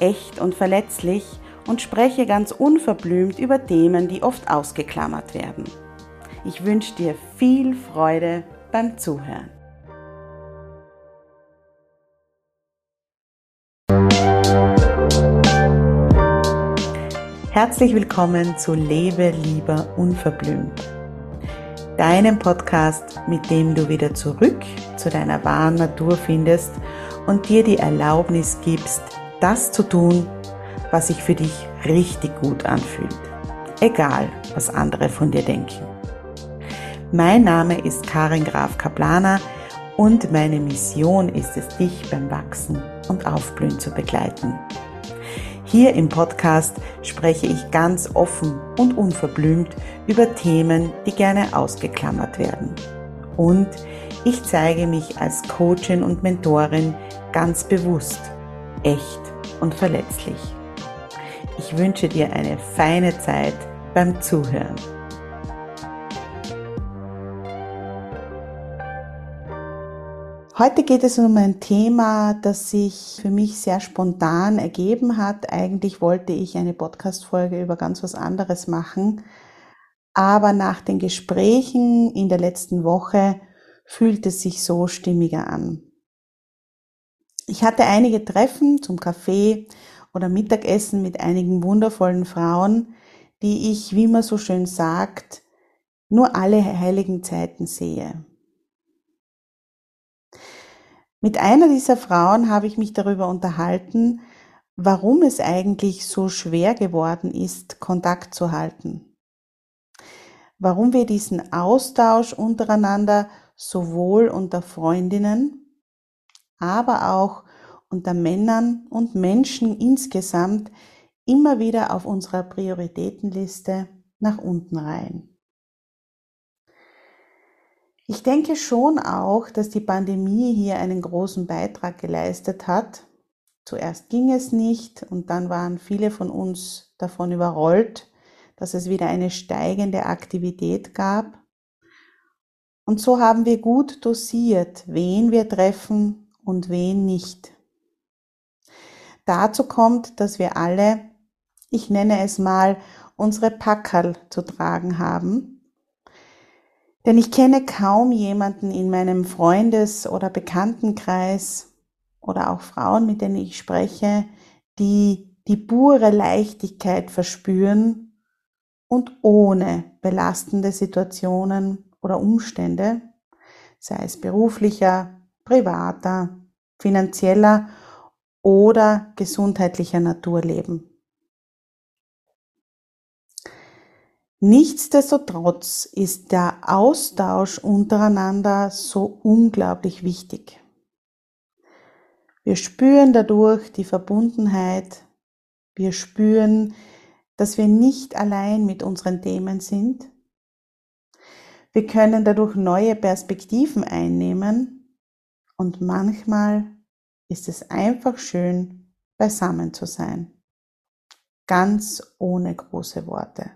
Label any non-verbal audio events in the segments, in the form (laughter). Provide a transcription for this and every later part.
echt und verletzlich und spreche ganz unverblümt über Themen, die oft ausgeklammert werden. Ich wünsche dir viel Freude beim Zuhören. Herzlich willkommen zu Lebe lieber unverblümt. Deinem Podcast, mit dem du wieder zurück zu deiner wahren Natur findest und dir die Erlaubnis gibst, das zu tun, was sich für dich richtig gut anfühlt. Egal, was andere von dir denken. Mein Name ist Karin Graf Kaplaner und meine Mission ist es, dich beim Wachsen und Aufblühen zu begleiten. Hier im Podcast spreche ich ganz offen und unverblümt über Themen, die gerne ausgeklammert werden. Und ich zeige mich als Coachin und Mentorin ganz bewusst echt und verletzlich. Ich wünsche dir eine feine Zeit beim Zuhören. Heute geht es um ein Thema, das sich für mich sehr spontan ergeben hat. Eigentlich wollte ich eine Podcast-Folge über ganz was anderes machen. Aber nach den Gesprächen in der letzten Woche fühlt es sich so stimmiger an. Ich hatte einige Treffen zum Kaffee oder Mittagessen mit einigen wundervollen Frauen, die ich, wie man so schön sagt, nur alle heiligen Zeiten sehe. Mit einer dieser Frauen habe ich mich darüber unterhalten, warum es eigentlich so schwer geworden ist, Kontakt zu halten. Warum wir diesen Austausch untereinander sowohl unter Freundinnen aber auch unter Männern und Menschen insgesamt immer wieder auf unserer Prioritätenliste nach unten reihen. Ich denke schon auch, dass die Pandemie hier einen großen Beitrag geleistet hat. Zuerst ging es nicht und dann waren viele von uns davon überrollt, dass es wieder eine steigende Aktivität gab. Und so haben wir gut dosiert, wen wir treffen und wen nicht. Dazu kommt, dass wir alle, ich nenne es mal, unsere Packerl zu tragen haben. Denn ich kenne kaum jemanden in meinem Freundes- oder Bekanntenkreis oder auch Frauen, mit denen ich spreche, die die pure Leichtigkeit verspüren und ohne belastende Situationen oder Umstände, sei es beruflicher, privater, finanzieller oder gesundheitlicher Natur leben. Nichtsdestotrotz ist der Austausch untereinander so unglaublich wichtig. Wir spüren dadurch die Verbundenheit, wir spüren, dass wir nicht allein mit unseren Themen sind. Wir können dadurch neue Perspektiven einnehmen und manchmal ist es einfach schön, beisammen zu sein. Ganz ohne große Worte.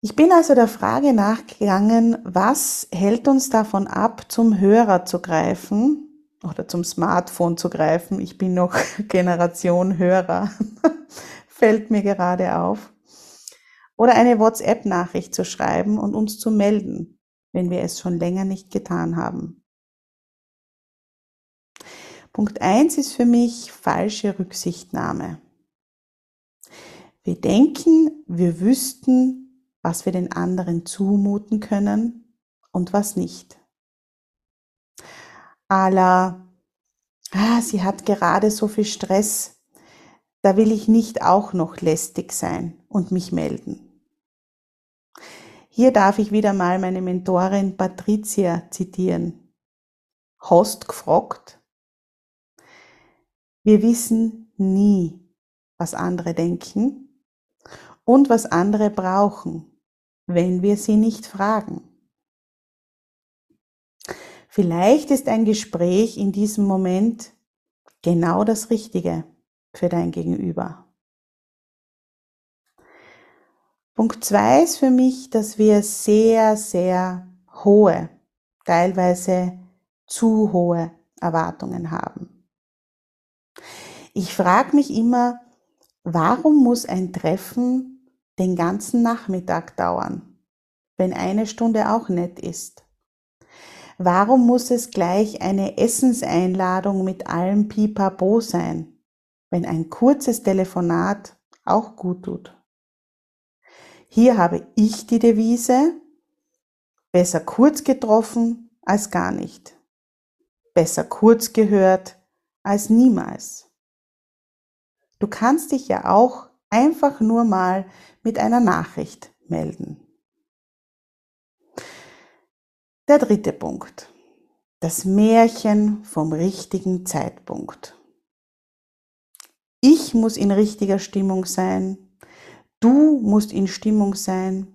Ich bin also der Frage nachgegangen, was hält uns davon ab, zum Hörer zu greifen oder zum Smartphone zu greifen. Ich bin noch (laughs) Generation Hörer, (laughs) fällt mir gerade auf. Oder eine WhatsApp-Nachricht zu schreiben und uns zu melden, wenn wir es schon länger nicht getan haben. Punkt eins ist für mich falsche Rücksichtnahme. Wir denken, wir wüssten, was wir den anderen zumuten können und was nicht. Ala, ah, sie hat gerade so viel Stress, da will ich nicht auch noch lästig sein und mich melden. Hier darf ich wieder mal meine Mentorin Patricia zitieren. Hast gefragt? Wir wissen nie, was andere denken und was andere brauchen, wenn wir sie nicht fragen. Vielleicht ist ein Gespräch in diesem Moment genau das Richtige für dein Gegenüber. Punkt zwei ist für mich, dass wir sehr, sehr hohe, teilweise zu hohe Erwartungen haben. Ich frage mich immer, warum muss ein Treffen den ganzen Nachmittag dauern, wenn eine Stunde auch nett ist? Warum muss es gleich eine Essenseinladung mit allem Pipapo sein, wenn ein kurzes Telefonat auch gut tut? Hier habe ich die Devise, besser kurz getroffen als gar nicht. Besser kurz gehört als niemals. Du kannst dich ja auch einfach nur mal mit einer Nachricht melden. Der dritte Punkt. Das Märchen vom richtigen Zeitpunkt. Ich muss in richtiger Stimmung sein, Du musst in Stimmung sein.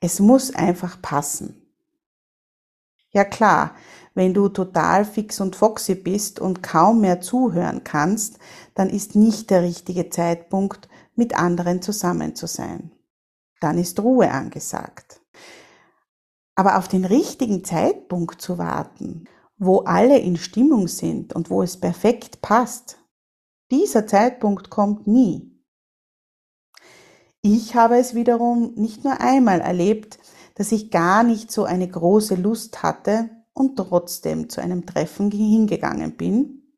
Es muss einfach passen. Ja klar, wenn du total fix und foxy bist und kaum mehr zuhören kannst, dann ist nicht der richtige Zeitpunkt, mit anderen zusammen zu sein. Dann ist Ruhe angesagt. Aber auf den richtigen Zeitpunkt zu warten, wo alle in Stimmung sind und wo es perfekt passt, dieser Zeitpunkt kommt nie. Ich habe es wiederum nicht nur einmal erlebt, dass ich gar nicht so eine große Lust hatte und trotzdem zu einem Treffen hingegangen bin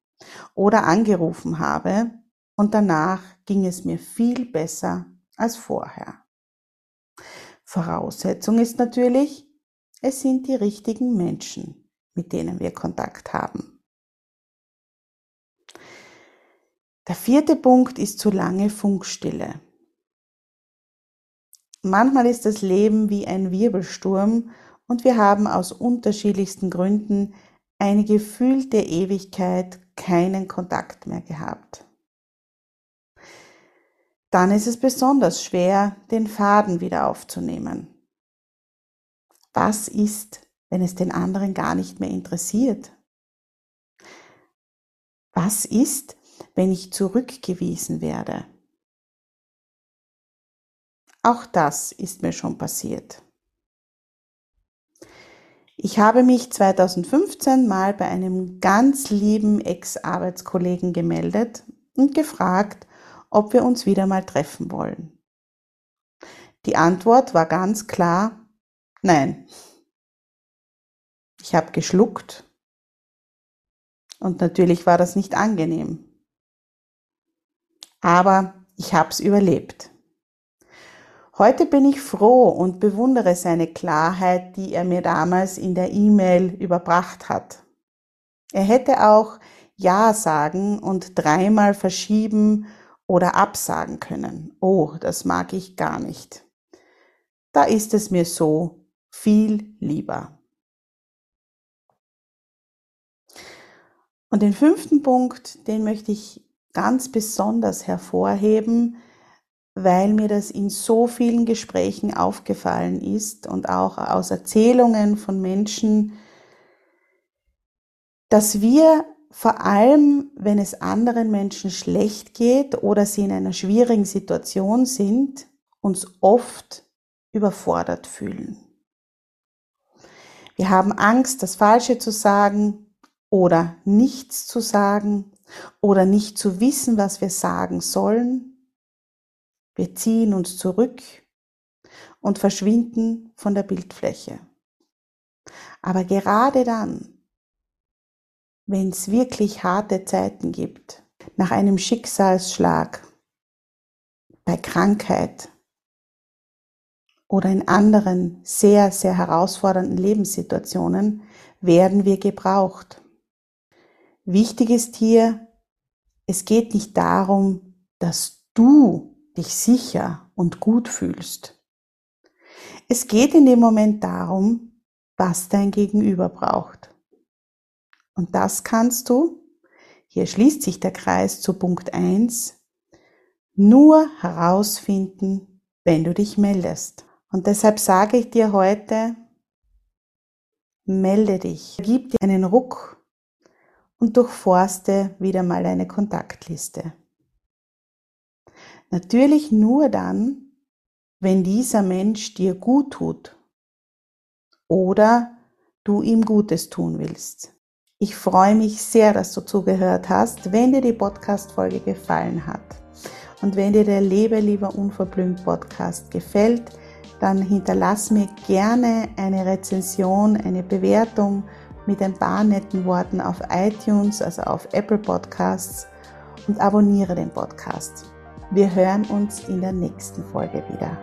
oder angerufen habe und danach ging es mir viel besser als vorher. Voraussetzung ist natürlich, es sind die richtigen Menschen, mit denen wir Kontakt haben. Der vierte Punkt ist zu lange Funkstille. Manchmal ist das Leben wie ein Wirbelsturm und wir haben aus unterschiedlichsten Gründen eine gefühlte Ewigkeit keinen Kontakt mehr gehabt. Dann ist es besonders schwer, den Faden wieder aufzunehmen. Was ist, wenn es den anderen gar nicht mehr interessiert? Was ist, wenn ich zurückgewiesen werde? Auch das ist mir schon passiert. Ich habe mich 2015 mal bei einem ganz lieben Ex-Arbeitskollegen gemeldet und gefragt, ob wir uns wieder mal treffen wollen. Die Antwort war ganz klar, nein. Ich habe geschluckt und natürlich war das nicht angenehm. Aber ich habe es überlebt. Heute bin ich froh und bewundere seine Klarheit, die er mir damals in der E-Mail überbracht hat. Er hätte auch Ja sagen und dreimal verschieben oder absagen können. Oh, das mag ich gar nicht. Da ist es mir so viel lieber. Und den fünften Punkt, den möchte ich ganz besonders hervorheben, weil mir das in so vielen Gesprächen aufgefallen ist und auch aus Erzählungen von Menschen, dass wir vor allem, wenn es anderen Menschen schlecht geht oder sie in einer schwierigen Situation sind, uns oft überfordert fühlen. Wir haben Angst, das Falsche zu sagen oder nichts zu sagen oder nicht zu wissen, was wir sagen sollen wir ziehen uns zurück und verschwinden von der Bildfläche. Aber gerade dann, wenn es wirklich harte Zeiten gibt, nach einem Schicksalsschlag, bei Krankheit oder in anderen sehr, sehr herausfordernden Lebenssituationen werden wir gebraucht. Wichtig ist hier, es geht nicht darum, dass du dich sicher und gut fühlst. Es geht in dem Moment darum, was dein Gegenüber braucht. Und das kannst du, hier schließt sich der Kreis zu Punkt 1, nur herausfinden, wenn du dich meldest. Und deshalb sage ich dir heute, melde dich, gib dir einen Ruck und durchforste wieder mal eine Kontaktliste. Natürlich nur dann, wenn dieser Mensch dir gut tut oder du ihm Gutes tun willst. Ich freue mich sehr, dass du zugehört hast. Wenn dir die Podcast-Folge gefallen hat und wenn dir der Lebe lieber unverblümt Podcast gefällt, dann hinterlass mir gerne eine Rezension, eine Bewertung mit ein paar netten Worten auf iTunes, also auf Apple Podcasts und abonniere den Podcast. Wir hören uns in der nächsten Folge wieder.